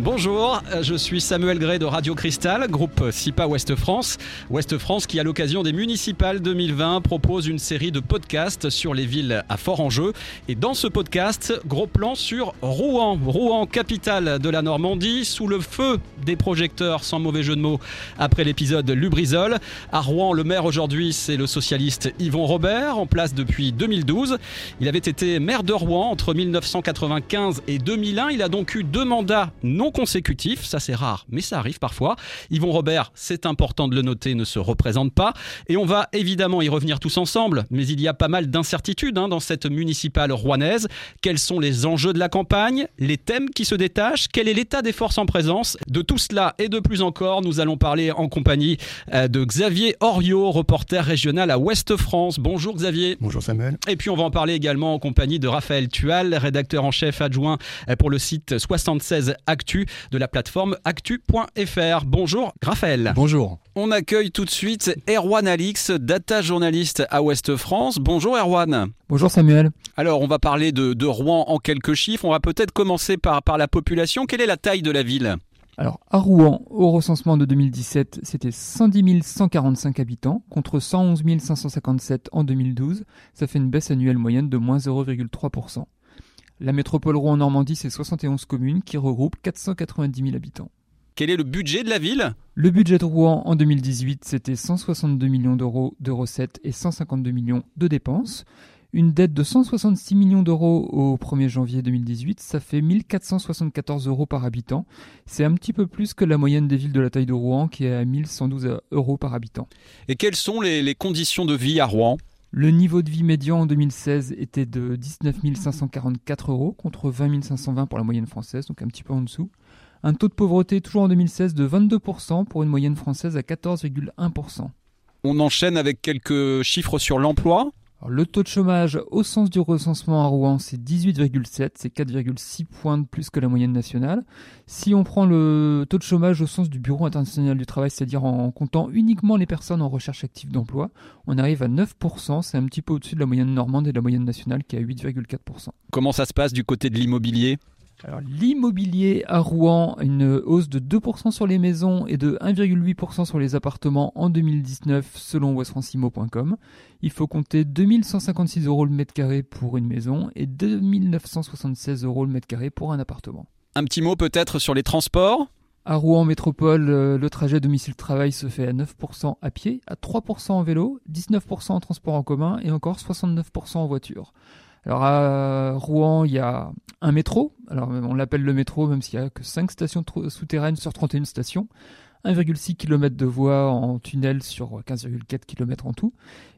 Bonjour, je suis Samuel Gray de Radio Cristal, groupe SIPA Ouest France. Ouest France qui, à l'occasion des municipales 2020, propose une série de podcasts sur les villes à fort enjeu. Et dans ce podcast, gros plan sur Rouen. Rouen, capitale de la Normandie, sous le feu des projecteurs, sans mauvais jeu de mots, après l'épisode Lubrizol. À Rouen, le maire aujourd'hui, c'est le socialiste Yvon Robert, en place depuis 2012. Il avait été maire de Rouen entre 1995 et 2001. Il a donc eu deux mandats non consécutif, ça c'est rare, mais ça arrive parfois. Yvon Robert, c'est important de le noter, ne se représente pas. Et on va évidemment y revenir tous ensemble, mais il y a pas mal d'incertitudes hein, dans cette municipale rouennaise. Quels sont les enjeux de la campagne, les thèmes qui se détachent, quel est l'état des forces en présence? De tout cela et de plus encore, nous allons parler en compagnie euh, de Xavier Oriot, reporter régional à Ouest France. Bonjour Xavier. Bonjour Samuel. Et puis on va en parler également en compagnie de Raphaël Tual, rédacteur en chef adjoint euh, pour le site 76 Actu de la plateforme actu.fr. Bonjour Raphaël. Bonjour. On accueille tout de suite Erwan Alix, data journaliste à Ouest France. Bonjour Erwan. Bonjour Samuel. Alors on va parler de, Rouen en quelques chiffres. On va peut-être commencer par, par la population. Quelle est la taille de la ville? Alors, à Rouen, au recensement de 2017, c'était 110 145 habitants contre 111 557 en 2012. Ça fait une baisse annuelle moyenne de moins 0,3%. La métropole Rouen-Normandie, c'est 71 communes qui regroupent 490 000 habitants. Quel est le budget de la ville? Le budget de Rouen en 2018, c'était 162 millions d'euros de recettes et 152 millions de dépenses. Une dette de 166 millions d'euros au 1er janvier 2018, ça fait 1474 euros par habitant. C'est un petit peu plus que la moyenne des villes de la taille de Rouen qui est à 1112 euros par habitant. Et quelles sont les, les conditions de vie à Rouen? Le niveau de vie médian en 2016 était de 19 544 euros contre 20 520 pour la moyenne française, donc un petit peu en dessous. Un taux de pauvreté toujours en 2016 de 22% pour une moyenne française à 14,1%. On enchaîne avec quelques chiffres sur l'emploi le taux de chômage au sens du recensement à Rouen, c'est 18,7, c'est 4,6 points de plus que la moyenne nationale. Si on prend le taux de chômage au sens du Bureau international du travail, c'est-à-dire en comptant uniquement les personnes en recherche active d'emploi, on arrive à 9%, c'est un petit peu au-dessus de la moyenne normande et de la moyenne nationale qui est à 8,4%. Comment ça se passe du côté de l'immobilier? Alors, l'immobilier à Rouen, une hausse de 2% sur les maisons et de 1,8% sur les appartements en 2019 selon westfrancimo.com. Il faut compter 2156 euros le mètre carré pour une maison et 2976 euros le mètre carré pour un appartement. Un petit mot peut-être sur les transports? À Rouen Métropole, euh, le trajet domicile-travail se fait à 9% à pied, à 3% en vélo, 19% en transport en commun et encore 69% en voiture. Alors à Rouen, il y a un métro. Alors on l'appelle le métro, même s'il n'y a que 5 stations souterraines sur 31 stations. 1,6 km de voies en tunnel sur 15,4 km en tout.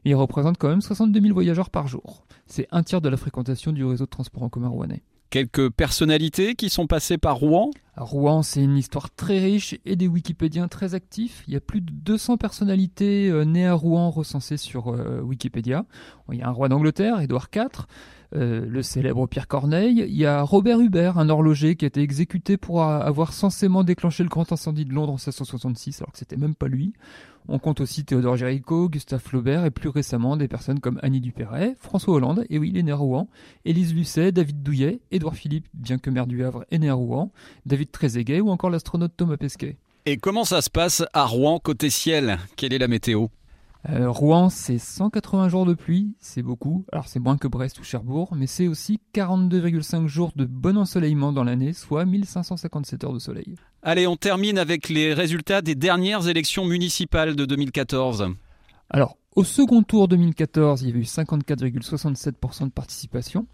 il représente quand même 62 000 voyageurs par jour. C'est un tiers de la fréquentation du réseau de transport en commun rouennais. Quelques personnalités qui sont passées par Rouen? Rouen, c'est une histoire très riche et des Wikipédiens très actifs. Il y a plus de 200 personnalités euh, nées à Rouen recensées sur euh, Wikipédia. Il y a un roi d'Angleterre, Édouard IV. Euh, le célèbre Pierre Corneille. Il y a Robert Hubert, un horloger qui a été exécuté pour avoir censément déclenché le grand incendie de Londres en 1666, alors que c'était même pas lui. On compte aussi Théodore Géricault, Gustave Flaubert et plus récemment des personnes comme Annie Dupéret, François Hollande, et oui, il est né à Rouen, Élise Lucet, David Douillet, Édouard Philippe, bien que maire du Havre, est né à Rouen, David Trezeguet ou encore l'astronaute Thomas Pesquet. Et comment ça se passe à Rouen côté ciel? Quelle est la météo? Euh, Rouen, c'est 180 jours de pluie, c'est beaucoup. Alors c'est moins que Brest ou Cherbourg, mais c'est aussi 42,5 jours de bon ensoleillement dans l'année, soit 1557 heures de soleil. Allez, on termine avec les résultats des dernières élections municipales de 2014. Alors, au second tour 2014, il y avait eu 54,67% de participation.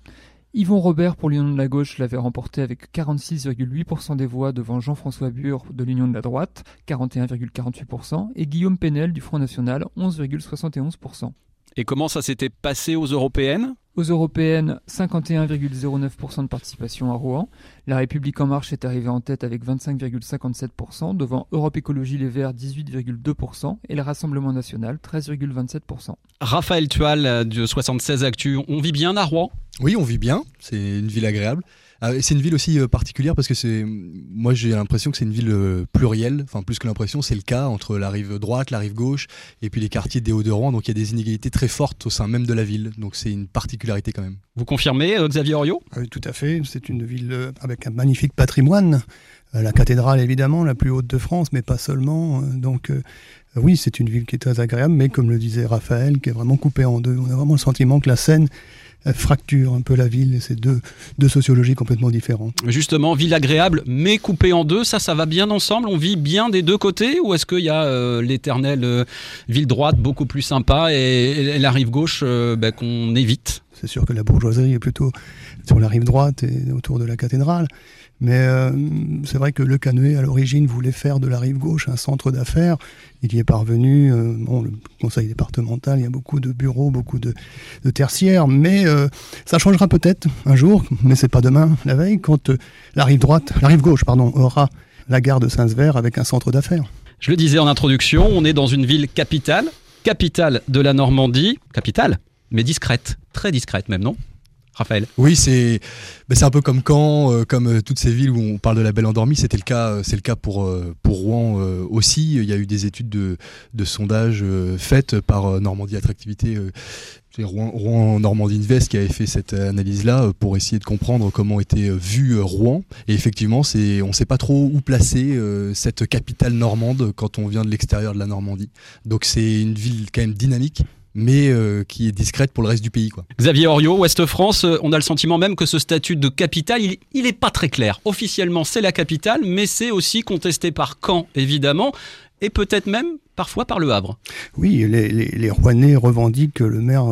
Yvon Robert pour l'Union de la gauche l'avait remporté avec 46,8% des voix devant Jean-François Bure de l'Union de la droite, 41,48%, et Guillaume Penel du Front National, 11,71%. Et comment ça s'était passé aux européennes? Aux européennes, 51,09% de participation à Rouen. La République en marche est arrivée en tête avec 25,57%, devant Europe Écologie Les Verts 18,2% et le Rassemblement National 13,27%. Raphaël Tual de 76 Actu, on vit bien à Rouen? Oui, on vit bien, c'est une ville agréable. Ah, c'est une ville aussi euh, particulière parce que c'est, moi j'ai l'impression que c'est une ville euh, plurielle, enfin plus que l'impression, c'est le cas entre la rive droite, la rive gauche et puis les quartiers des Hauts-de-Rouen. Donc il y a des inégalités très fortes au sein même de la ville. Donc c'est une particularité quand même. Vous confirmez, euh, Xavier Oriot Oui, tout à fait. C'est une ville avec un magnifique patrimoine. la cathédrale évidemment, la plus haute de France, mais pas seulement. donc oui, c'est une ville qui est très agréable, mais comme le disait Raphaël, qui est vraiment coupée en deux. On a vraiment le sentiment que la Seine fracture un peu la ville et c'est deux, deux sociologies complètement différentes. Justement, ville agréable mais coupée en deux, ça, ça va bien ensemble? On vit bien des deux côtés? Ou est-ce qu'il y a euh, l'éternelle l'éternelle ville droite beaucoup plus sympa et, la rive gauche euh, ben, qu'on évite? C'est sûr que la bourgeoisie est plutôt sur la rive droite et autour de la cathédrale. Mais euh, c'est vrai que Le Canuet, à l'origine, voulait faire de la rive gauche un centre d'affaires. Il y est parvenu. Euh, bon, le conseil départemental, il y a beaucoup de bureaux, beaucoup de, tertiaires. Mais euh, ça changera peut-être un jour, mais c'est pas demain, la veille, quand la rive droite, la rive gauche, pardon, aura la gare de Saint-Sever avec un centre d'affaires. Je le disais en introduction, on est dans une ville capitale, capitale de la Normandie, capitale, mais discrète, très discrète même, non? Oui, c'est ben, c'est un peu comme Caen, euh, comme euh, toutes ces villes où on parle de la belle endormie. C'était le cas, euh, c'est le cas pour pour Rouen aussi. Il y a eu des études de, de sondage faites par Normandie Attractivité. c'est Rouen, Rouen Normandie Invest qui avait fait cette analyse-là pour essayer de comprendre comment était vu Rouen. Et effectivement, on ne sait pas trop où placer cette capitale normande quand on vient de l'extérieur de la Normandie. Donc c'est une ville quand même dynamique mais euh, qui est discrète pour le reste du pays. Quoi. Xavier Oriot, Ouest France, euh, on a le sentiment même que ce statut de capitale, il n'est pas très clair. Officiellement, c'est la capitale, mais c'est aussi contesté par Caen, évidemment, et peut-être même parfois par le Havre. Oui, les, les, Rouennais revendiquent que le maire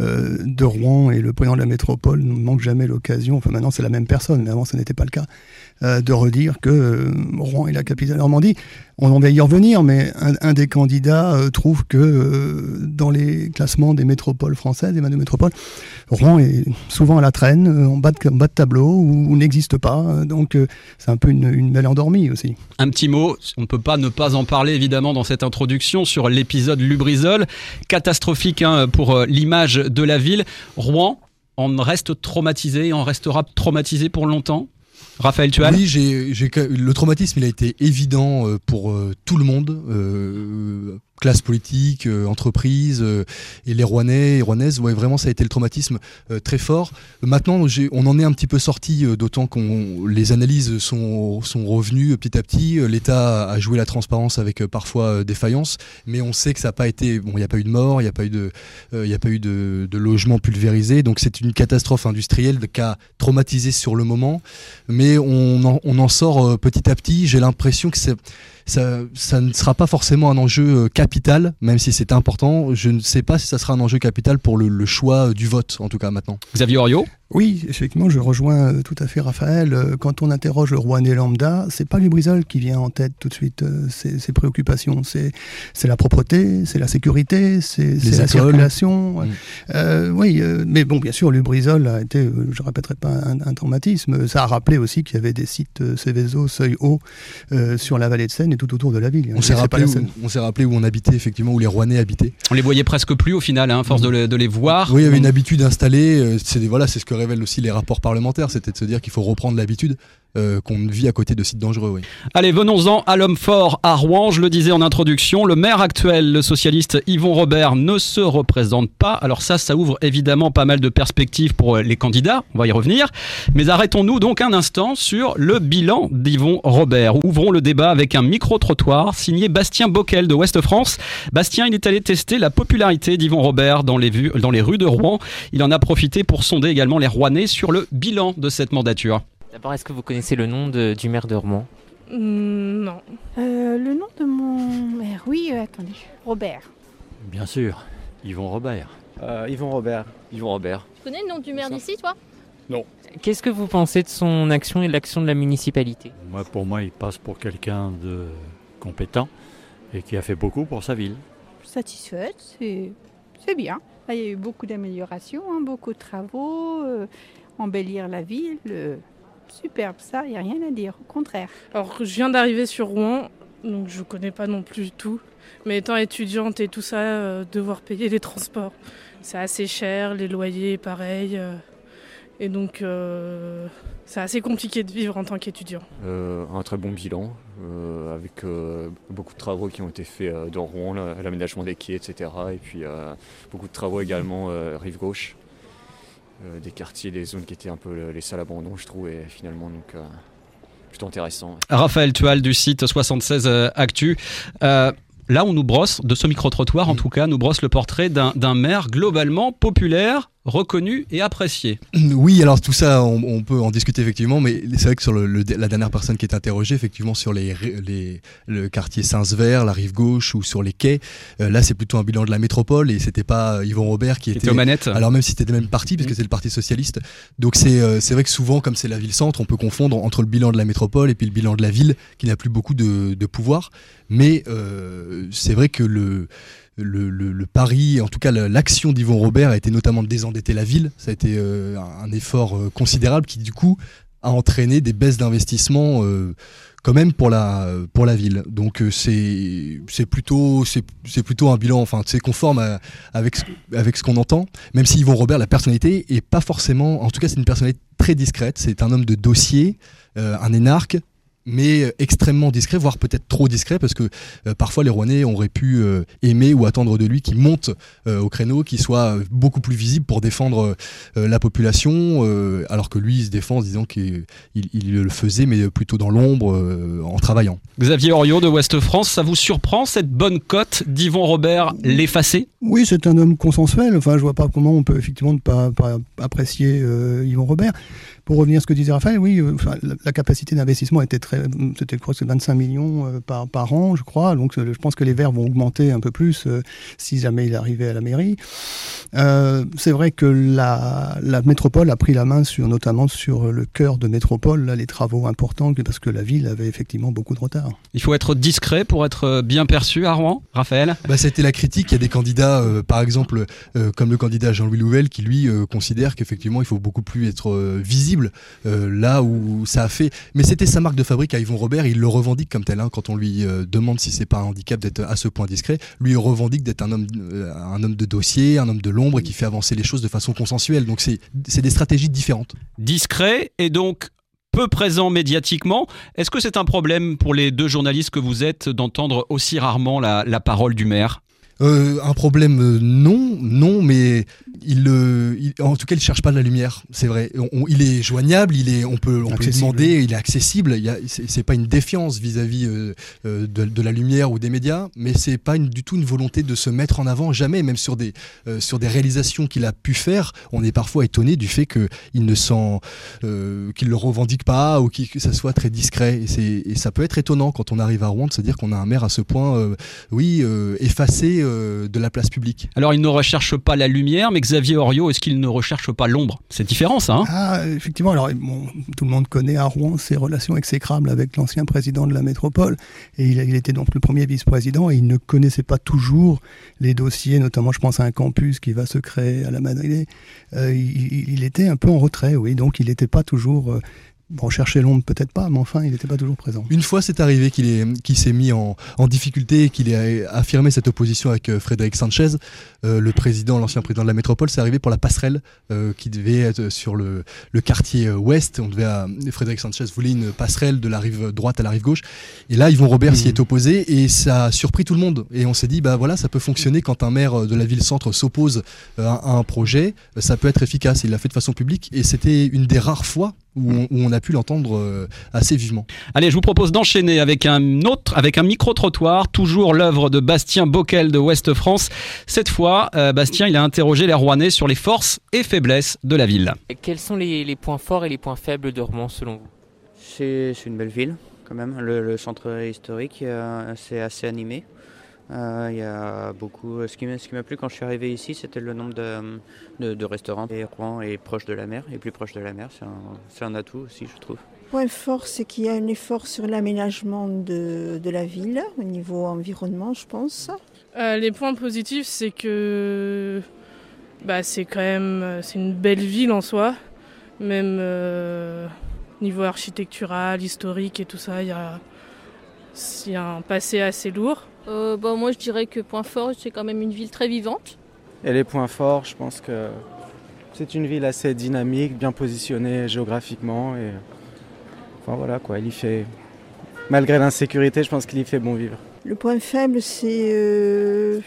euh, de Rouen et le président de la métropole ne manquent jamais l'occasion, enfin maintenant c'est la même personne, mais avant ce n'était pas le cas, euh, de redire que euh, Rouen est la capitale Normandie. On va y revenir, mais un, des candidats euh, trouve que dans les classements des métropoles françaises, des de métropoles, Rouen est souvent à la traîne, en bas de, tableau, ou, n'existe pas. Donc c'est un peu une, belle endormie aussi. Un petit mot, on ne peut pas ne pas en parler évidemment dans cette introduction sur l'épisode Lubrizol, catastrophique hein, pour l'image de la ville. Rouen, on reste traumatisé, on restera traumatisé pour longtemps? Raphaël Tual Oui, j'ai, le traumatisme, il a été évident euh, pour euh, tout le monde. Euh, classe politique, euh, entreprise, euh, et les Rouennais et Rouennaises, vraiment ça a été le traumatisme euh, très fort. Maintenant, on en est un petit peu sorti, d'autant que les analyses sont, sont revenues petit à petit. L'État a joué la transparence avec parfois défaillance, mais on sait que ça n'a pas été. Bon, il n'y a pas eu de mort, il n'y a pas eu de, il de, logement pulvérisé, donc c'est une catastrophe industrielle qui a traumatisé sur le moment, mais on on en sort petit à petit. J'ai l'impression que c'est ça, ne sera pas forcément un enjeu euh, capital, même si c'est important. Je ne sais pas si ça sera un enjeu capital pour le, choix du vote, en tout cas maintenant. Xavier Oriot oui, effectivement, je rejoins euh, tout à fait Raphaël. Euh, quand on interroge le roi né lambda, c'est pas Lubrizol qui vient en tête tout de suite. Euh, ses, préoccupations, c'est c'est la propreté, c'est la sécurité, c'est la circulation. Mm. oui, mais bon, bien sûr, Lubrizol a été, je répéterai pas un, traumatisme. Ça a rappelé aussi qu'il y avait des sites Céveso, Seuil Haut sur la vallée de Seine et tout autour de la ville. On s'est rappelé, rappelé, où on habitait effectivement, où les Rouennais habitaient. On les voyait presque plus au final, hein, à force mm. de, les voir. Oui, il y avait une habitude installée. C'est voilà, c'est ce que révèlent aussi les rapports parlementaires, c'était de se dire qu'il faut reprendre l'habitude euh, qu'on vit à côté de sites dangereux. Oui. Allez, venons-en à l'homme fort à Rouen. Je le disais en introduction, le maire actuel, le socialiste Yvon Robert, ne se représente pas. Alors ça, ça ouvre évidemment pas mal de perspectives pour euh, les candidats. On va y revenir. Mais arrêtons-nous donc un instant sur le bilan d'Yvon Robert. Ouvrons le débat avec un micro-trottoir signé Bastien Bockel de Ouest France. Bastien, il est allé tester la popularité d'Yvon Robert dans les, dans les rues de Rouen. Il en a profité pour sonder également les Rouennais sur le bilan de cette mandature. D'abord, est-ce que vous connaissez le nom du maire de Rouen? Mm, Non. Euh, le nom de mon maire, oui, euh, attendez, Robert. Bien sûr, Yvon Robert. Euh, Yvon Robert. Yvon Robert. Tu connais le nom du maire d'ici, toi? Non. Qu'est-ce que vous pensez de son action et de l'action de la municipalité? Moi, pour moi, il passe pour quelqu'un de compétent et qui a fait beaucoup pour sa ville. Satisfaite, c'est bien. il y a eu beaucoup d'améliorations, hein, beaucoup de travaux, embellir la ville superbe, ça, il n'y a rien à dire, au contraire. Alors, je viens d'arriver sur Rouen, donc je ne connais pas non plus tout. Mais étant étudiante et tout ça, euh, devoir payer les transports, c'est assez cher, les loyers, pareil. Euh, et donc, euh, c'est assez compliqué de vivre en tant qu'étudiant. un très bon bilan, avec beaucoup de travaux qui ont été faits dans Rouen, l'aménagement des quais, etc. Et puis beaucoup de travaux également rive gauche. Euh, des quartiers, des zones qui étaient un peu les salles abandon, je trouve, et finalement, donc, euh, plutôt intéressant. Raphaël Tual du site 76 Actu. Euh, là, on nous brosse, de ce micro-trottoir en tout cas, nous brosse le portrait d'un maire globalement populaire, reconnu et apprécié. Oui, alors tout ça, on, peut en discuter effectivement, mais c'est vrai que sur le, la dernière personne qui est interrogée, effectivement sur les, les le quartier Saint-Sever, la rive gauche ou sur les quais, euh, là c'est plutôt un bilan de la métropole et c'était pas Yvon Robert qui, était, aux manettes. Alors même si c'était le même parti, parce que mmh. c'est le Parti socialiste. Donc c'est euh, vrai que souvent, comme c'est la ville-centre, on peut confondre entre le bilan de la métropole et puis le bilan de la ville qui n'a plus beaucoup de, de pouvoir. Mais euh, c'est vrai que le le, le, pari, en tout cas l'action d'Yvon Robert a été notamment de désendetter la ville. Ça a été euh, un effort euh, considérable qui du coup a entraîné des baisses d'investissement euh, quand même pour la pour la ville. Donc c'est c'est plutôt plutôt un bilan enfin c'est conforme avec avec ce qu'on entend. Même si Yvon Robert la personnalité est pas forcément en tout cas c'est une personnalité très discrète. C'est un homme de dossier, un énarque mais euh, extrêmement discret, voire peut-être trop discret, parce que euh, parfois les Rouennais auraient pu euh, aimer ou attendre de lui qu'il monte au créneau, qu'il soit beaucoup plus visible pour défendre la population, alors que lui il se défend en disant qu'il il, le faisait, mais plutôt dans l'ombre, en travaillant. Xavier Oriot de Ouest France, ça vous surprend cette bonne cote d'Yvon Robert l'effacer Oui, c'est un homme consensuel. Enfin, je vois pas comment on peut effectivement ne pas, pas apprécier Yvon Robert. Pour revenir à ce que disait Raphaël, oui, euh, la, capacité d'investissement était très, c'était je crois 25 millions euh, par, par an, je crois. Donc euh, je pense que les Verts vont augmenter un peu plus si jamais il arrivait à la mairie. c'est vrai que la, la, métropole a pris la main sur, notamment sur le cœur de métropole, là, les travaux importants, parce que la ville avait effectivement beaucoup de retard. Il faut être discret pour être bien perçu à Rouen, Raphaël? Bah, C'était la critique. Il y a des candidats, par exemple, comme le candidat Jean-Louis Louvel, qui lui considère qu'effectivement il faut beaucoup plus être visible euh, là où ça a fait. Mais c'était sa marque de fabrique à Yvon Robert, il le revendique comme tel. Hein, quand on lui euh, demande si c'est pas un handicap d'être à ce point discret, lui revendique d'être un homme, euh, un homme de dossier, un homme de l'ombre qui fait avancer les choses de façon consensuelle. Donc c'est des stratégies différentes. Discret et donc peu présent médiatiquement. Est-ce que c'est un problème pour les deux journalistes que vous êtes d'entendre aussi rarement la parole du maire? Un problème, non, non, mais il, en tout cas, il cherche pas de la lumière, c'est vrai. il est joignable, il est, on peut, on peut lui demander, il est accessible. Il c'est pas une défiance vis-à-vis euh, euh, de, la lumière ou des médias, mais c'est pas du tout une volonté de se mettre en avant, jamais. Même sur des, euh, sur des réalisations qu'il a pu faire, on est parfois étonné du fait qu'il ne s'en, qu'il le revendique pas ou que ça soit très discret. Et, et, ça peut être étonnant quand on arrive à Rouen de se dire qu'on a un maire à ce point, oui, effacé de la place publique. Alors il ne recherche pas la lumière, mais Xavier Oriot, est-ce qu'il ne recherche pas l'ombre? C'est différent ça. Hein? Ah, effectivement, alors tout le monde connaît à Rouen ses relations exécrables avec l'ancien président de la métropole. Et il, était donc le premier vice-président et il ne connaissait pas toujours les dossiers, notamment je pense à un campus qui va se créer à la Madrid. Euh, il, était un peu en retrait, oui, donc il n'était pas toujours euh, Bon, chercher l'ombre, peut-être pas, mais enfin, il n'était pas toujours présent. Une fois, c'est arrivé qu'il est, s'est mis en, difficulté et qu'il ait affirmé cette opposition avec euh, Frédéric Sanchez, euh, le président, l'ancien président de la métropole. C'est arrivé pour la passerelle euh, qui devait être sur le, quartier ouest. On devait, Frédéric Sanchez voulait une passerelle de la rive droite à la rive gauche. Et là, Yvon Robert s'y mmh. est opposé et ça a surpris tout le monde. Et on s'est dit, bah voilà, ça peut fonctionner quand un maire de la ville-centre s'oppose à, un projet. Ça peut être efficace. Il l'a fait de façon publique et c'était une des rares fois où on, a pu l'entendre euh, assez vivement. Allez, je vous propose d'enchaîner avec un autre, avec un micro-trottoir, toujours l'œuvre de Bastien Bockel de Ouest France. Cette fois, euh, Bastien, il a interrogé les Rouennais sur les forces et faiblesses de la ville. quels sont les, points forts et les points faibles de Rouen selon vous? C'est une belle ville quand même. Le, centre historique, euh, c'est assez animé. Euh, il y a beaucoup. Ce qui m'a plu quand je suis arrivé ici, c'était le nombre de, de, restaurants. Et Rouen est proche de la mer, et plus proche de la mer, c'est un, atout aussi, je trouve. Point fort, c'est qu'il y a un effort sur l'aménagement de, de, la ville, au niveau environnement, je pense. Euh, les points positifs, c'est que bah, c'est quand même c'est une belle ville en soi, même euh, niveau architectural, historique et tout ça, il y a, y a un passé assez lourd. Euh, bah, moi, je dirais que point fort, c'est quand même une ville très vivante. Et les points forts, je pense que c'est une ville assez dynamique, bien positionnée géographiquement. Et... Enfin voilà quoi, il y fait. Malgré l'insécurité, je pense qu'il y fait bon vivre. Le point faible, c'est euh,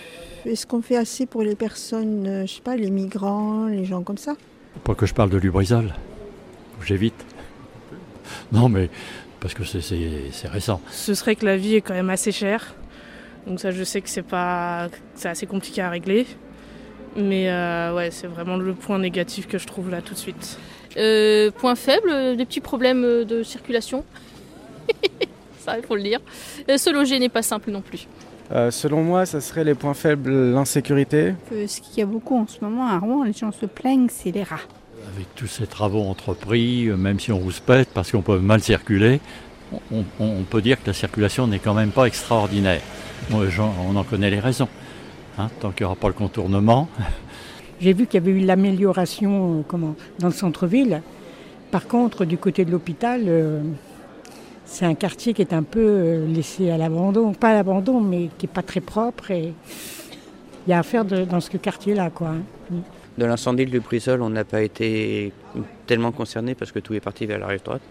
est-ce qu'on fait assez pour les personnes, euh, je sais pas, les migrants, les gens comme ça? Pas que je parle de Lubrizol, j'évite. Non mais parce que c'est récent. Ce serait que la vie est quand même assez chère. Donc ça, je sais que c'est pas, c'est assez compliqué à régler. Mais euh, ouais, c'est vraiment le point négatif que je trouve là tout de suite. Euh, point faible, euh, des petits problèmes de circulation. Ça, il faut le dire. Euh, se loger n'est pas simple non plus. Euh, selon moi, ça serait les points faibles, l'insécurité. Ce qu'il y a beaucoup en ce moment à Rouen, les gens se plaignent, c'est les rats. Avec tous ces travaux entrepris, même si on rouspète parce qu'on peut mal circuler, on, on- on peut dire que la circulation n'est quand même pas extraordinaire. On en connaît les raisons. hein, tant qu'il n'y aura pas le contournement, J'ai vu qu'il y avait eu l'amélioration euh, dans le centre-ville. Par contre, du côté de l'hôpital, euh, c'est un quartier qui est un peu euh, laissé à l'abandon. Pas à l'abandon, mais qui n'est pas très propre. Y a à faire de- dans ce quartier-là. quoi. De l'incendie de Lubrizol, on n'a pas été tellement concerné parce que tout est parti vers la rive droite.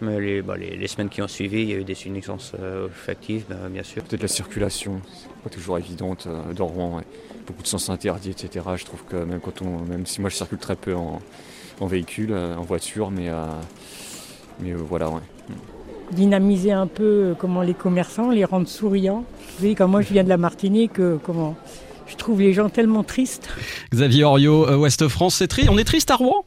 Mais les, bah, les, les semaines qui ont suivi, il y a eu des nuisances euh, bah, bien sûr. Peut-être la circulation, c'est pas toujours évidente euh, dans Rouen. ouais. Beaucoup de sens interdits, etc. Je trouve que même quand on, même si moi je circule très peu en, en véhicule, euh, en voiture, mais, euh, mais euh, voilà, ouais. Dynamiser un peu comment les commerçants, les rendre souriants. Vous voyez, quand moi je viens de la Martinique, euh, comment je trouve les gens tellement tristes. Xavier Oriot, euh, Ouest France, c'est triste. On est triste à Rouen?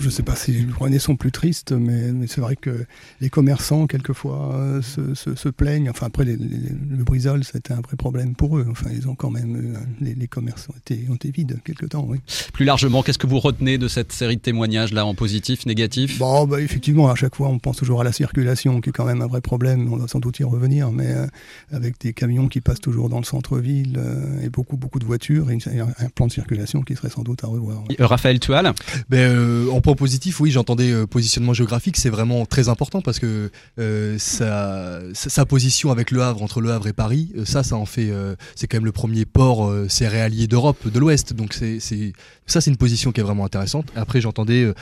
Je ne sais pas si les Rouennais sont plus tristes, mais, mais c'est vrai que les commerçants, quelquefois, euh, se, se- se plaignent. Enfin, après, les- les- le brisol, c'était un vrai problème pour eux. Enfin, ils ont quand même. euh, les, les commerces ont été, ont été vides quelque temps, oui. Plus largement, qu'est-ce que vous retenez de cette série de témoignages là en positif, négatif? Bon, bah, effectivement, à chaque fois, on pense toujours à la circulation, qui est quand même un vrai problème. On va sans doute y revenir, mais euh, avec des camions qui passent toujours dans le centre-ville euh, et beaucoup, beaucoup de voitures, et une- et un, plan de circulation qui serait sans doute à revoir. Raphaël Tual Ben, euh, en positif, oui, j'entendais euh, positionnement géographique, c'est vraiment très important parce que euh, sa, sa- position avec le Havre, entre le Havre et Paris, euh, ça, ça en fait, c'est quand même le premier port céréalier d'Europe, de l'Ouest. Donc c'est, ça, c'est une position qui est vraiment intéressante. Après, j'entendais,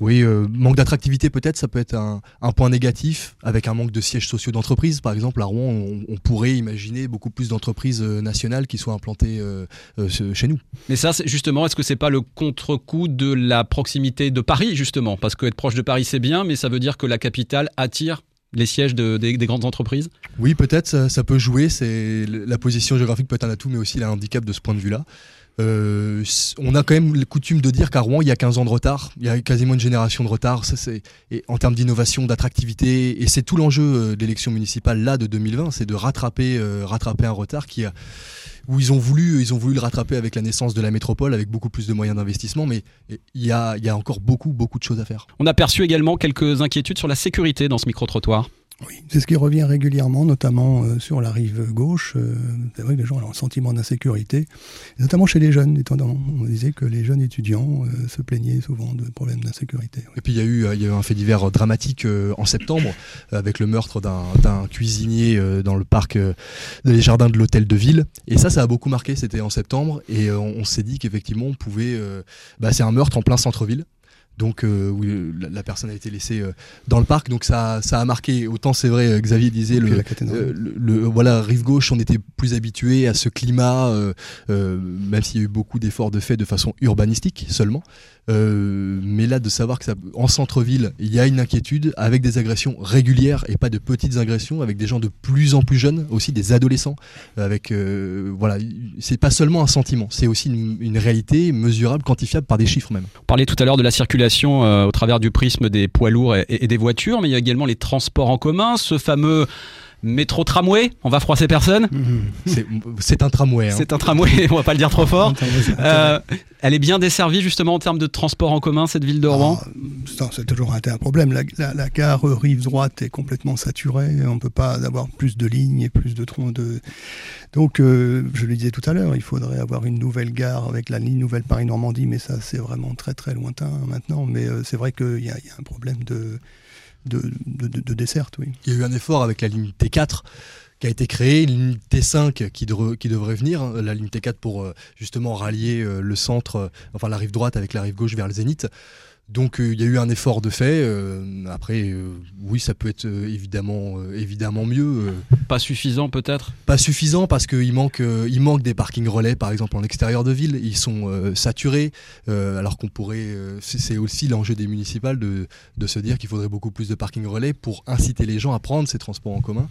oui, euh, manque d'attractivité peut-être, ça peut être un, un point négatif avec un manque de sièges sociaux d'entreprise. Par exemple, à Rouen, on, on pourrait imaginer beaucoup plus d'entreprises euh, nationales qui soient implantées euh, euh, chez nous. Mais ça, c'est- justement, est-ce que c'est pas le contre-coup de la proximité de Paris, justement? Parce que être proche de Paris, c'est bien, mais ça veut dire que la capitale attire les sièges de- des, des grandes entreprises? Oui, peut-être, ça, ça peut jouer. C'est la position géographique peut être un atout, mais aussi un handicap de ce point de vue-là. Euh, on a quand même la coutume de dire qu'à Rouen, il y a 15 ans de retard. Il y a quasiment une génération de retard. En termes d'innovation, d'attractivité, et c'est tout l'enjeu euh, de l'élection municipale là de 2020, c'est de rattraper, euh, rattraper un retard qui a, où ils ont voulu, ils ont voulu le rattraper avec la naissance de la métropole, avec beaucoup plus de moyens d'investissement, mais il y a, il y a encore beaucoup, beaucoup de choses à faire. On a perçu également quelques inquiétudes sur la sécurité dans ce micro-trottoir. C'est ce qui revient régulièrement, notamment euh, sur la rive gauche. Euh, c'est vrai que les gens ont un sentiment d'insécurité, notamment chez les jeunes. Étant on disait que les jeunes étudiants euh, se plaignaient souvent de problèmes d'insécurité. Et puis il y a eu, un fait divers dramatique en septembre avec le meurtre d'un cuisinier dans le parc des jardins de l'hôtel de ville. Et ça, ça a beaucoup marqué. C'était en septembre et on, s'est dit qu'effectivement on pouvait. bah, c'est un meurtre en plein centre-ville. Donc euh, où euh, la, la personne a été laissée euh, dans le parc, donc ça, ça a marqué. Autant c'est vrai, euh, Xavier disait le, euh, le, le- voilà rive gauche, on était plus habitué à ce climat, euh, euh, même s'il y a eu beaucoup d'efforts de fait de façon urbanistique seulement. Euh, mais là, de savoir que ça, en centre-ville, il y a une inquiétude avec des agressions régulières et pas de petites agressions, avec des gens de plus en plus jeunes, aussi des adolescents. Avec euh, voilà, c'est pas seulement un sentiment, c'est aussi une, réalité mesurable, quantifiable par des chiffres même. On parlait tout à l'heure de la circulation euh, au travers du prisme des poids lourds et des voitures, mais il y a également les transports en commun, ce fameux métro tramway. On va froisser personne C'est- C'est un tramway. hein. C'est un tramway, on va pas le dire trop fort. Euh, elle est bien desservie justement en termes de transport en commun, cette ville de Rouen Ça, C'est toujours été un problème. La, la- la gare euh, rive droite est complètement saturée. On ne peut pas avoir plus de lignes et plus de troncs de. Donc, euh, je le disais tout à l'heure, il faudrait avoir une nouvelle gare avec la ligne nouvelle Paris-Normandie, mais ça, c'est vraiment très très lointain maintenant. Mais euh, c'est vrai qu'il y a un problème de, de, oui. Il y a eu un effort avec la ligne T4 qui a été créée, une ligne T5 qui, qui devrait venir, hein, la ligne T4 pour euh, justement rallier euh, le centre, euh, enfin la rive droite avec la rive gauche vers le zénith. Donc euh, il y a eu un effort de fait. euh, après, euh, oui, ça peut être évidemment, évidemment mieux. Pas suffisant peut-être? Pas suffisant parce qu'il manque, il manque des parkings relais, par exemple en extérieur de ville. Ils sont saturés, alors qu'on pourrait. c'est aussi l'enjeu des municipales de, de se dire qu'il faudrait beaucoup plus de parkings relais pour inciter les gens à prendre ces transports en commun.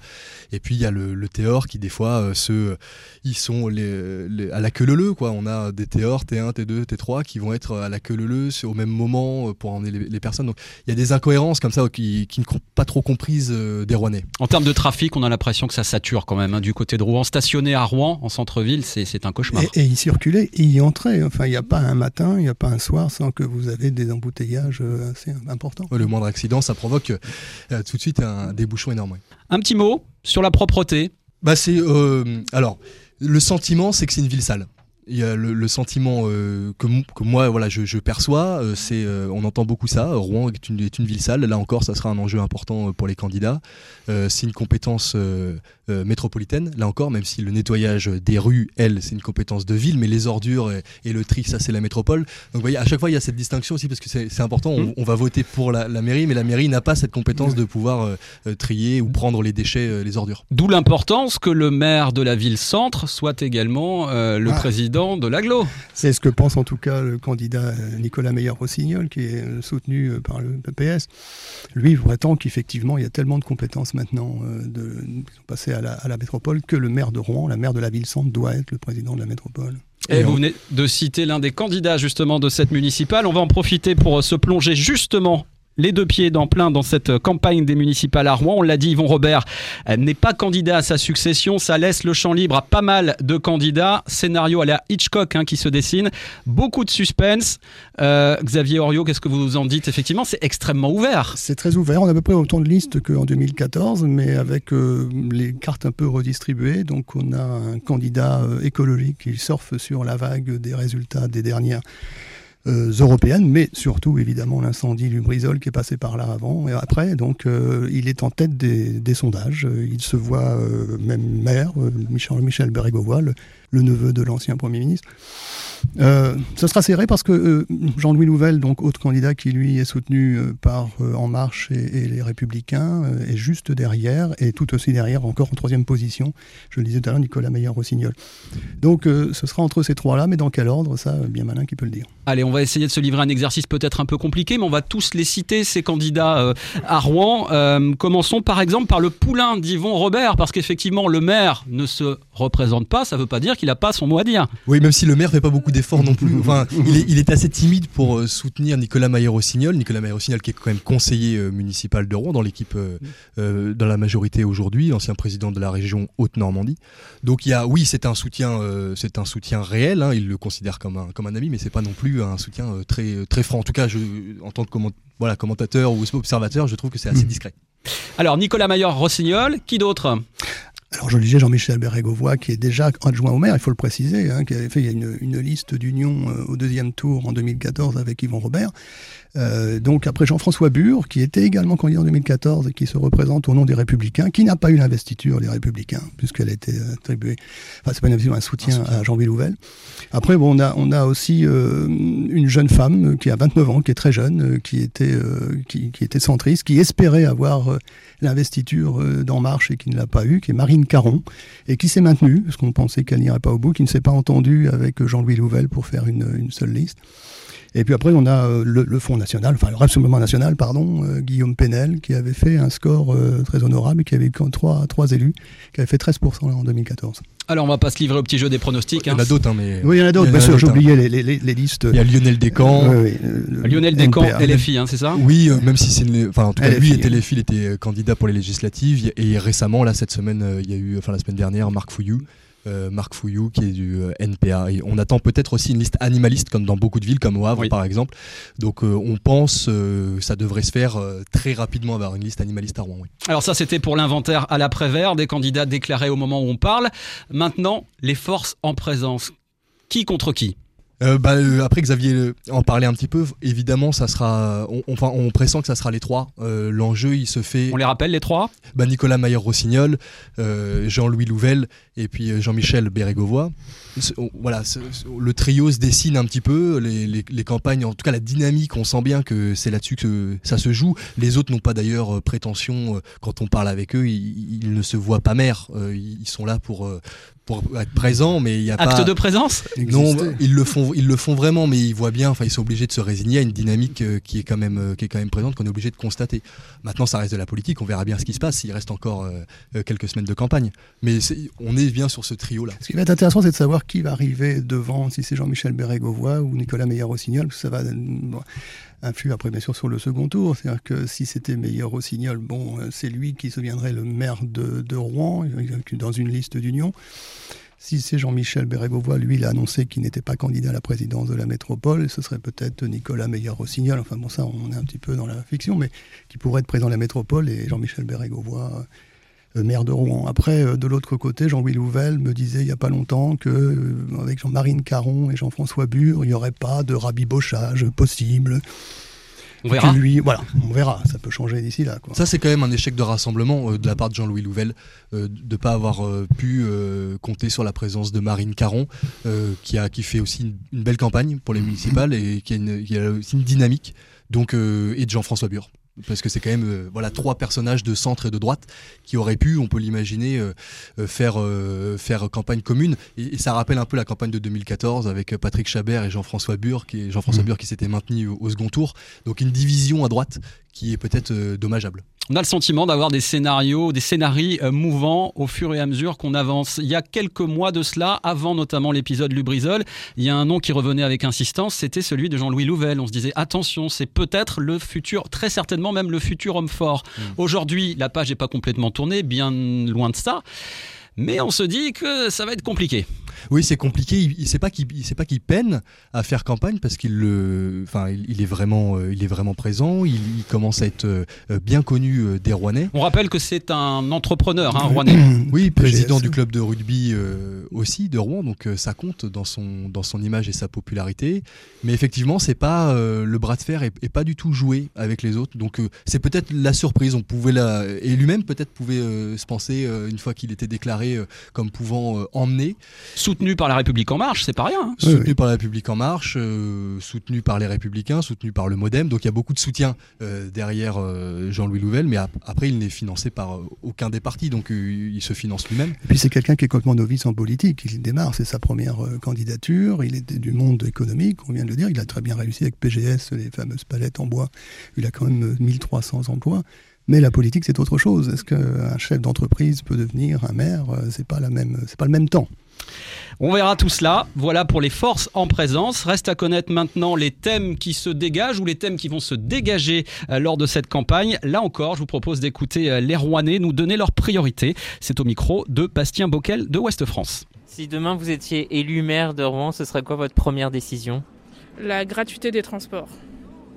Et puis il y a le, le Théor qui des fois se, ils sont les, les- à la queue leu quoi. On a des Théor, T1, T2, T3 qui vont être à la queue leu au même moment euh, pour emmener les, les personnes. Donc il y a des incohérences comme ça qui, qui ne sont pas trop comprises euh, des Rouennais. En termes de trafic, on a l'impression que ça sature quand même hein, du côté de Rouen. Stationner à Rouen, en centre-ville, c'est un cauchemar. Et, et y circuler et y entrer. Enfin, il n'y a pas un matin, il n'y a pas un soir sans que vous avez des embouteillages euh, assez importants. Le moindre accident, ça provoque euh, tout de suite un débouchon énorme. Un petit mot sur la propreté. Bah c'est euh, alors le sentiment, c'est que c'est une ville sale. Le, sentiment euh, que, moi voilà je, perçois, euh, c'est euh, on entend beaucoup ça. Rouen est une, est une ville sale. Là encore, ça sera un enjeu important pour les candidats. C'est une compétence euh, métropolitaine. Là encore, même si le nettoyage des rues, elle, c'est une compétence de ville, mais les ordures et, et le tri, ça c'est la métropole. Donc vous voyez, à chaque fois il y a cette distinction aussi parce que c'est important. On, on va voter pour la, la mairie, mais la mairie n'a pas cette compétence de pouvoir euh, euh, trier ou prendre les déchets, euh, les ordures. D'où l'importance que le maire de la ville-centre soit également euh, le Ah. président de l'aglo. C'est ce que pense en tout cas le candidat Nicolas Meyer-Rossignol, qui est soutenu par le PPS. Lui, il prétend qu'effectivement, il y a tellement de compétences maintenant euh, de, qui sont passées à la, à la métropole que le maire de Rouen, la maire de la ville-centre, doit être le président de la métropole. Et vous venez de citer l'un des candidats justement de cette municipale. On va en profiter pour se plonger justement les deux pieds dans plein dans cette campagne des municipales à Rouen. On l'a dit, Yvon Robert n'est pas candidat à sa succession. Ça laisse le champ libre à pas mal de candidats. Scénario à la Hitchcock hein, qui se dessine. Beaucoup de suspense. Euh, Xavier Oriot, qu'est-ce que vous en dites? Effectivement, c'est extrêmement ouvert. C'est très ouvert. On a à peu près autant de listes qu'en 2014, mais avec euh, les cartes un peu redistribuées. Donc, on a un candidat euh, écologique qui surfe sur la vague des résultats des dernières euh, européennes, mais surtout évidemment l'incendie du Brisol qui est passé par là avant et après. Donc, euh, il est en tête des, sondages. Il se voit euh, même maire, euh, Michel, Michel le neveu de l'ancien Premier ministre. Euh, sera serré parce que euh, Jean-Louis Louvel, donc autre candidat qui lui est soutenu euh, par euh, En Marche et, les Républicains, est juste derrière et tout aussi derrière, encore en troisième position. Je le disais tout à l'heure, Nicolas Meyer-Rossignol. Donc ce sera entre ces trois-là, mais dans quel ordre Ça, bien malin qui peut le dire. Allez, on va essayer de se livrer à un exercice peut-être un peu compliqué, mais on va tous les citer, ces candidats à Rouen. Commençons par exemple par le poulain d'Yvon Robert, parce qu'effectivement, le maire ne se représente pas, ça ne veut pas dire qu'il n'a pas son mot à dire. Oui, même si le maire fait pas beaucoup d'efforts non plus. Enfin, il est, il est assez timide pour euh, soutenir Nicolas Maillot-Rossignol. Nicolas Maillot-Rossignol qui est quand même conseiller euh, municipal de Rouen dans l'équipe, euh, euh, dans la majorité aujourd'hui, ancien président de la région Haute-Normandie. Donc il y a, oui, c'est un soutien, euh, c'est un soutien réel. hein. il le considère comme un, comme un ami, mais c'est pas non plus un soutien très, très franc. En tout cas, je, en tant que comment- voilà, commentateur ou observateur, je trouve que c'est assez discret. Alors, Nicolas Maillard-Rossignol, qui d'autre? Alors je le disais, Jean-Michel Bérégovoy, qui est déjà adjoint au maire, il faut le préciser, hein, qui avait fait il y a une, une liste d'union euh, au deuxième tour en 2014 avec Yvon Robert. Euh, donc après Jean-François Bure, qui était également candidat en 2014 et qui se représente au nom des Républicains, qui n'a pas eu l'investiture des Républicains, puisqu'elle a été euh, attribuée, enfin c'est pas une investiture, un soutien, à Jean-Louis Louvel. Après, bon, on a, on a aussi euh, une jeune femme euh, qui a 29 ans, qui est très jeune, qui, était, euh, qui, qui était centriste, qui espérait avoir l'investiture d'En Marche et qui ne l'a pas eu, qui est Marine Caron, et qui s'est maintenue, parce qu'on pensait qu'elle n'irait pas au bout, qui ne s'est pas entendue avec Jean-Louis Louvel pour faire une, une seule liste. Et puis après, on a euh, le, le Front National, enfin le Rassemblement National, pardon, euh, Guillaume Penel, qui avait fait un score euh, très honorable et qui avait eu trois, trois élus, qui avait fait 13% là, en 2014. Alors, on va pas se livrer au petit jeu des pronostics. Il y en a d'autres, hein, mais. Oui, il y en a d'autres, bien sûr, j'ai oublié les, les, les, les listes. Il y a Lionel Descamps. Oui, euh, le Lionel Descamps, NPA. LFI, hein, c'est ça? Oui, euh, même si c'est enfin en tout cas lui LFI, était hein. LFI, il était euh, candidat pour les législatives et récemment là cette semaine euh, il y a eu enfin la semaine dernière Marc Fouillou euh, Marc Fouillou qui est du euh, NPA et on attend peut-être aussi une liste animaliste comme dans beaucoup de villes comme au Havre Oui. par exemple. Donc euh, on pense ça devrait se faire très rapidement avoir une liste animaliste à Rouen. oui. Alors ça, c'était pour l'inventaire à l'après-vert des candidats déclarés au moment où on parle. Maintenant, les forces en présence. Qui contre qui? Euh, bah, euh, après Xavier euh, en parlait un petit peu, évidemment ça sera, on, enfin on pressent que ça sera les trois. Euh, L'enjeu il se fait. On les rappelle les trois? Bah, Nicolas Mayer-Rossignol, euh, Jean-Louis Louvel et puis Jean-Michel Bérégovoy. Voilà, le trio se dessine un petit peu, les, les- les campagnes, en tout cas la dynamique, on sent bien que c'est là-dessus que ça se joue. Les autres n'ont pas d'ailleurs prétention, quand on parle avec eux, ils, ils ne se voient pas Euh, ils sont là pour, pour être présents, mais il y a Acte pas... de présence Non, ils le font, ils le font vraiment, mais ils voient bien. Enfin, ils sont obligés de se résigner à une dynamique euh, qui est quand même, euh, qui est quand même présente, qu'on est obligé de constater. Maintenant, ça reste de la politique. On verra bien ce qui se passe. Il reste encore euh, quelques semaines de campagne, mais on est bien sur ce trio-là. Ce qui va être intéressant, c'est de savoir qui va arriver devant, si c'est Jean-Michel Bérégovoy ou Nicolas Meyer-Rossignol, parce que ça va bon, influer après, bien sûr, sur le second tour. C'est-à-dire que si c'était Meyer-Rossignol, bon, euh, c'est lui qui deviendrait le maire de, de Rouen, euh, dans une liste d'union. Si c'est Jean-Michel Bérégovoy, lui, il a annoncé qu'il n'était pas candidat à la présidence de la métropole, ce serait peut-être Nicolas Meyer-Rossignol, enfin bon, ça, on est un petit peu dans la fiction, mais qui pourrait être président de la métropole et Jean-Michel Bérégovoy euh, maire de Rouen. Après, euh, de l'autre côté, Jean-Louis Louvel me disait il n'y a pas longtemps que euh, avec Jean-Marine Caron et Jean-François Bure, il n'y aurait pas de rabibochage possible. On verra. Que lui, voilà, on verra. Ça peut changer d'ici là. Quoi. Ça, c'est quand même un échec de rassemblement euh, de la part de Jean-Louis Louvel, euh, de ne pas avoir euh, pu euh, compter sur la présence de Marine Caron, euh, qui, a, qui fait aussi une, une belle campagne pour les municipales et qui a, une, qui a aussi une dynamique, donc, euh, et de Jean-François Bure. Parce que c'est quand même euh, voilà trois personnages de centre et de droite qui auraient pu, on peut l'imaginer, euh, euh, faire euh, faire campagne commune. Et, et ça rappelle un peu la campagne de 2014 avec Patrick Chabert et Jean-François Bure, qui Jean-François Mmh. Bure qui s'était maintenu au, au second tour. Donc une division à droite qui est peut-être dommageable. On a le sentiment d'avoir des scénarios, des scénarii euh, mouvants au fur et à mesure qu'on avance. Il y a quelques mois de cela, avant notamment l'épisode Lubrizol, il y a un nom qui revenait avec insistance, c'était celui de Jean-Louis Louvel. On se disait attention, c'est peut-être le futur, très certainement même le futur homme fort. Aujourd'hui, la page n'est pas complètement tournée, bien loin de ça. Mais on se dit que ça va être compliqué. Oui, c'est compliqué. Il, il sait pas qu'il, il sait pas qu'il peine à faire campagne parce qu'il le, enfin, il, il est vraiment, euh, il est vraiment présent. Il, il commence à être euh, bien connu euh, des Rouennais. On rappelle que c'est un entrepreneur, hein, Rouennais. Oui, président du club de rugby euh, aussi de Rouen, donc euh, ça compte dans son dans son image et sa popularité. Mais effectivement, c'est pas euh, le bras de fer est, est pas du tout joué avec les autres. Donc euh, c'est peut-être la surprise. On pouvait la et lui-même peut-être pouvait euh, se penser euh, une fois qu'il était déclaré euh, comme pouvant euh, emmener. Soutenu par la République en marche, c'est pas rien. hein. soutenu par la République en marche, euh, soutenu par les Républicains, soutenu par le MoDem. Donc il y a beaucoup de soutien euh, derrière euh, Jean-Louis Louvel, mais ap- après il n'est financé par euh, aucun des partis, donc euh, il se finance lui-même. Et puis c'est quelqu'un qui est complètement novice en politique. Il démarre, c'est sa première euh, candidature. Il est du monde économique, on vient de le dire. Il a très bien réussi avec PGS, les fameuses palettes en bois. Il a quand même euh, 1300 emplois. Mais la politique, c'est autre chose. Est-ce qu'un chef d'entreprise peut devenir un maire? C'est pas la même, c'est pas le même temps. On verra tout cela. Voilà pour les forces en présence. Reste à connaître maintenant les thèmes qui se dégagent ou les thèmes qui vont se dégager euh, lors de cette campagne. Là encore, je vous propose d'écouter euh, les Rouennais nous donner leurs priorités. C'est au micro de Bastien Bockel de Ouest France. Si demain vous étiez élu maire de Rouen, ce serait quoi votre première décision? La gratuité des transports.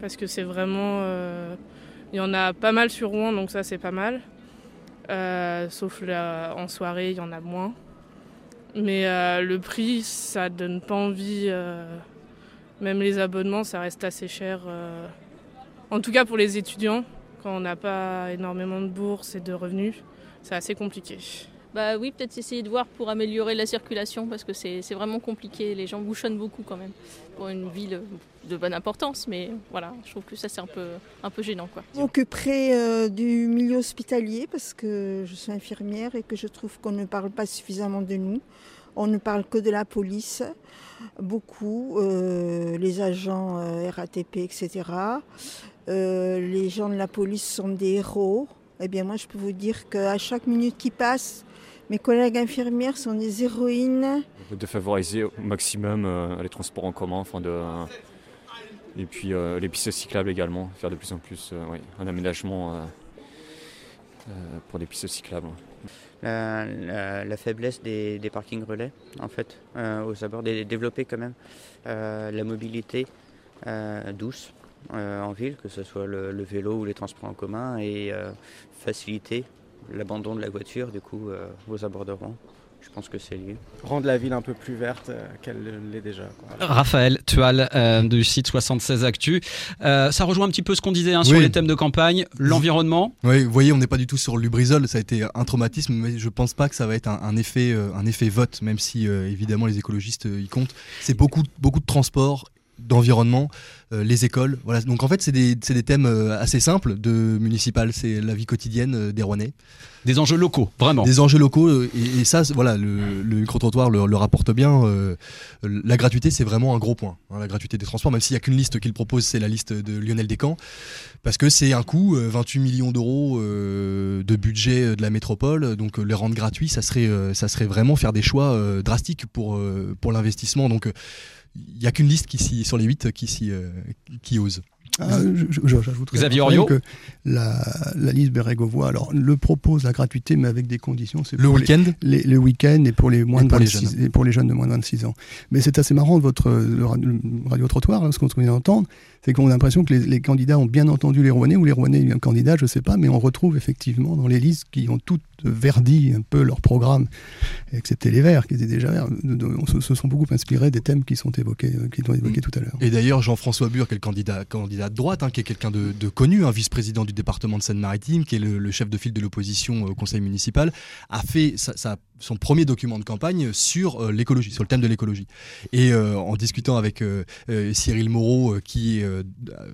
Parce que c'est vraiment. euh, Il y en a pas mal sur Rouen, donc ça c'est pas mal. Euh, sauf là, en soirée, il y en a moins. Mais euh, le prix, ça donne pas envie. euh, Même les abonnements, ça reste assez cher. euh, En tout cas pour les étudiants, quand on n'a pas énormément de bourses et de revenus, c'est assez compliqué. Bah oui, peut-être essayer de voir pour améliorer la circulation parce que c'est c'est vraiment compliqué. Les gens bouchonnent beaucoup quand même pour une ville de bonne importance, mais voilà, je trouve que ça c'est un peu, un peu gênant quoi. Je m'occuperai euh, du milieu hospitalier parce que je suis infirmière et que je trouve qu'on ne parle pas suffisamment de nous. On ne parle que de la police, beaucoup, euh, les agents euh, RATP, etc. Euh, les gens de la police sont des héros. Eh bien moi je peux vous dire qu'à chaque minute qui passe, mes collègues infirmières sont des héroïnes. de favoriser au maximum euh, les transports en commun, enfin de, et puis euh, les pistes cyclables également, faire de plus en plus euh, un aménagement euh, pour des pistes cyclables. La, faiblesse des, parkings relais, en fait, aux abords, dé- développer quand même la mobilité douce en ville, que ce soit le, vélo ou les transports en commun, et faciliter l'abandon de la voiture, du coup, aux abords de Rouen. Je pense que c'est lié. Rendre la ville un peu plus verte euh, qu'elle l'est déjà. quoi. Voilà. Raphaël Tual euh, du site 76 Actu. Euh, ça rejoint un petit peu ce qu'on disait hein, sur Oui. les thèmes de campagne, l'environnement. Oui, vous voyez, on n'est pas du tout sur Lubrizol, ça a été un traumatisme, mais je pense pas que ça va être un, un effet, euh, un effet vote, même si euh, évidemment les écologistes euh, y comptent. C'est beaucoup, beaucoup de transport, d'environnement, euh, les écoles. Voilà. Donc en fait, c'est des, des thèmes euh, assez simples de municipal, c'est la vie quotidienne euh, des Rouennais. Des enjeux locaux, vraiment. Des enjeux locaux, et, et ça, voilà, le, le micro-trottoir le, le rapporte bien. euh, la gratuité, c'est vraiment un gros point. hein, la gratuité des transports, même s'il n'y a qu'une liste qu'il propose, c'est la liste de Lionel Descamps. Parce que c'est un coût, euh, 28 millions d'euros euh, de budget de la métropole. Donc les rendre gratuits, ça serait, ça serait vraiment faire des choix drastiques pour, pour l'investissement. Donc il n'y a qu'une liste qui s'y- sur les 8 qui, s'y, euh, qui ose. Ah, Xavier Oriot que la, la liste Bérégovois, alors le propose la gratuité, mais avec des conditions. C'est Le les- week-end les, Le week-end et pour les moins Et de pour les 26 jeunes. et pour les jeunes de moins de 26 ans. Mais c'est assez marrant votre le, ra- le radio trottoir, là, ce qu'on vient d'entendre, c'est qu'on a l'impression que les, les candidats ont bien entendu les Rouennais ou les Rouennais un candidat, je sais pas, mais on retrouve effectivement dans les listes qui ont toutes verdi un peu leur programme, excepté les Verts qui étaient déjà verts, on se, sont beaucoup inspirés des thèmes qui sont évoqués, euh, qui sont évoqués tout à l'heure. Et d'ailleurs, Jean-François Bure, qui est le candidat, candidat de droite, hein, qui est quelqu'un de, de connu, un vice-président du département de Seine-Maritime, qui est le, le chef de file de l'opposition euh, au conseil municipal, a fait sa- sa- son premier document de campagne sur euh, l'écologie, sur le thème de l'écologie. Et euh, en discutant avec euh, Cyril Moreau, qui est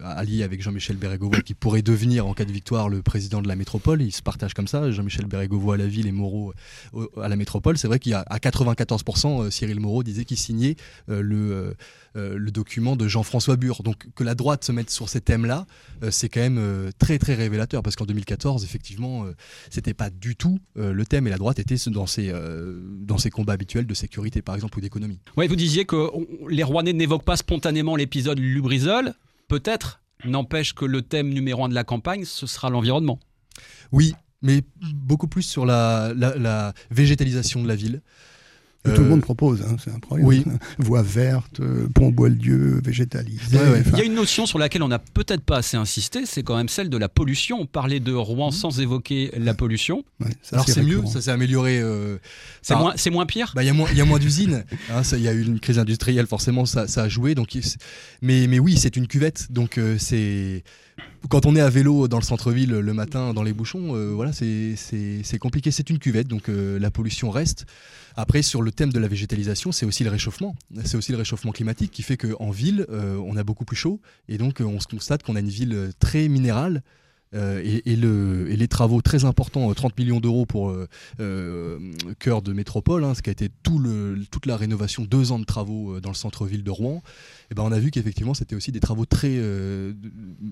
allié avec Jean-Michel Bérégovoy, qui pourrait devenir, en cas de victoire, le président de la métropole, ils se partagent comme ça, Jean-Michel Bérégovoy à la ville et Moreau au- à la métropole. C'est vrai qu'il y a à 94%, euh, Cyril Moreau disait qu'il signait le, le document de Jean-François Bure. Donc que la droite se mette sur ces thèmes-là, c'est quand même très très révélateur parce qu'en 2014, effectivement, c'était pas du tout le thème et la droite était dans ses, euh, dans ses combats habituels de sécurité par exemple ou d'économie. Ouais, vous disiez que les Rouennais n'évoquent pas spontanément l'épisode Lubrizol. Peut-être, n'empêche que le thème numéro un de la campagne, ce sera l'environnement. Oui, mais beaucoup plus sur la, la- la végétalisation de la ville. Que Euh, tout le monde propose, hein, c'est un problème. oui. Voie verte, euh, pont Bois-le-Dieu, végétalisé. Ouais, ouais. Il y a une notion sur laquelle on n'a peut-être pas assez insisté, c'est quand même celle de la pollution. On parlait de Rouen sans évoquer la pollution. ouais, ça, Alors c'est mieux, ça s'est amélioré. euh, C'est moins, c'est moins pire Bah, il y a moins, il y a moins d'usines. hein, Il y a eu une crise industrielle, forcément, ça, ça a joué. Donc, mais, mais oui, c'est une cuvette. Donc, euh, c'est quand on est à vélo dans le centre-ville le matin, dans les bouchons, euh, voilà, c'est compliqué. C'est une cuvette, donc euh, la pollution reste. Après, sur le thème de la végétalisation, c'est aussi le réchauffement. C'est aussi le réchauffement climatique qui fait qu'en ville, euh, on a beaucoup plus chaud. Et donc, on se constate qu'on a une ville très minérale. Euh, et, et le, et les travaux très importants, euh, 30 millions d'euros pour euh, euh, cœur de métropole, hein, ce qui a été tout le, toute la rénovation, deux ans de travaux euh, dans le centre-ville de Rouen, et ben on a vu qu'effectivement c'était aussi des travaux très euh,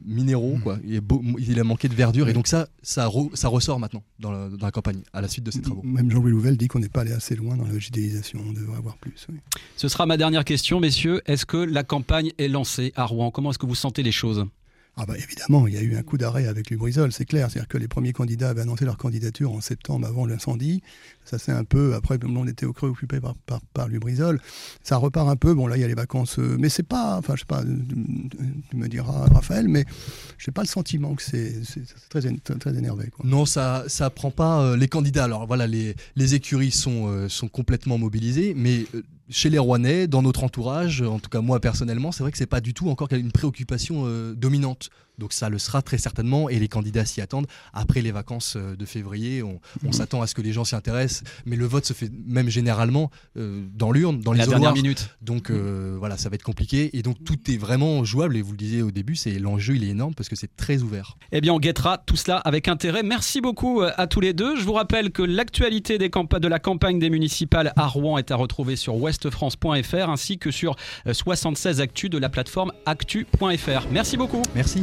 minéraux. Quoi. Il, a beau- il a manqué de verdure, et donc ça, ça, re- ça ressort maintenant dans la, dans la campagne, à la suite de ces travaux. Même Jean-Louis Louvel dit qu'on n'est pas allé assez loin dans la végétalisation, on devrait avoir plus. oui. Ce sera ma dernière question, messieurs. Est-ce que la campagne est lancée à Rouen? Comment est-ce que vous sentez les choses? Ah bah évidemment, il y a eu un coup d'arrêt avec Lubrizol, c'est clair. C'est-à-dire que les premiers candidats avaient annoncé leur candidature en septembre avant l'incendie. Ça c'est un peu, après on était au creux occupé par, par, par Lubrizol. Ça repart un peu, bon là il y a les vacances, euh, mais c'est pas, enfin je sais pas, euh, tu me diras Raphaël, mais j'ai pas le sentiment que c'est très, très, énervé. Non, ça ça prend pas euh, les candidats. Alors voilà, les, les écuries sont, sont complètement mobilisées, mais chez les Rouennais, dans notre entourage, en tout cas moi personnellement, c'est vrai que c'est pas du tout encore une préoccupation dominante. Donc ça le sera très certainement et les candidats s'y attendent. Après les vacances euh, de février, on, on s'attend à ce que les gens s'y intéressent, mais le vote se fait même généralement euh, dans l'urne, dans les La dernière minute. Donc euh, voilà, ça va être compliqué et donc tout est vraiment jouable et vous le disiez au début, c'est l'enjeu il est énorme parce que c'est très ouvert. Eh bien, on guettera tout cela avec intérêt. Merci beaucoup à tous les deux. Je vous rappelle que l'actualité des campa- de la campagne des municipales à Rouen est à retrouver sur westfrance.fr ainsi que sur euh, 76 Actu de la plateforme actu.fr. Merci beaucoup. Merci.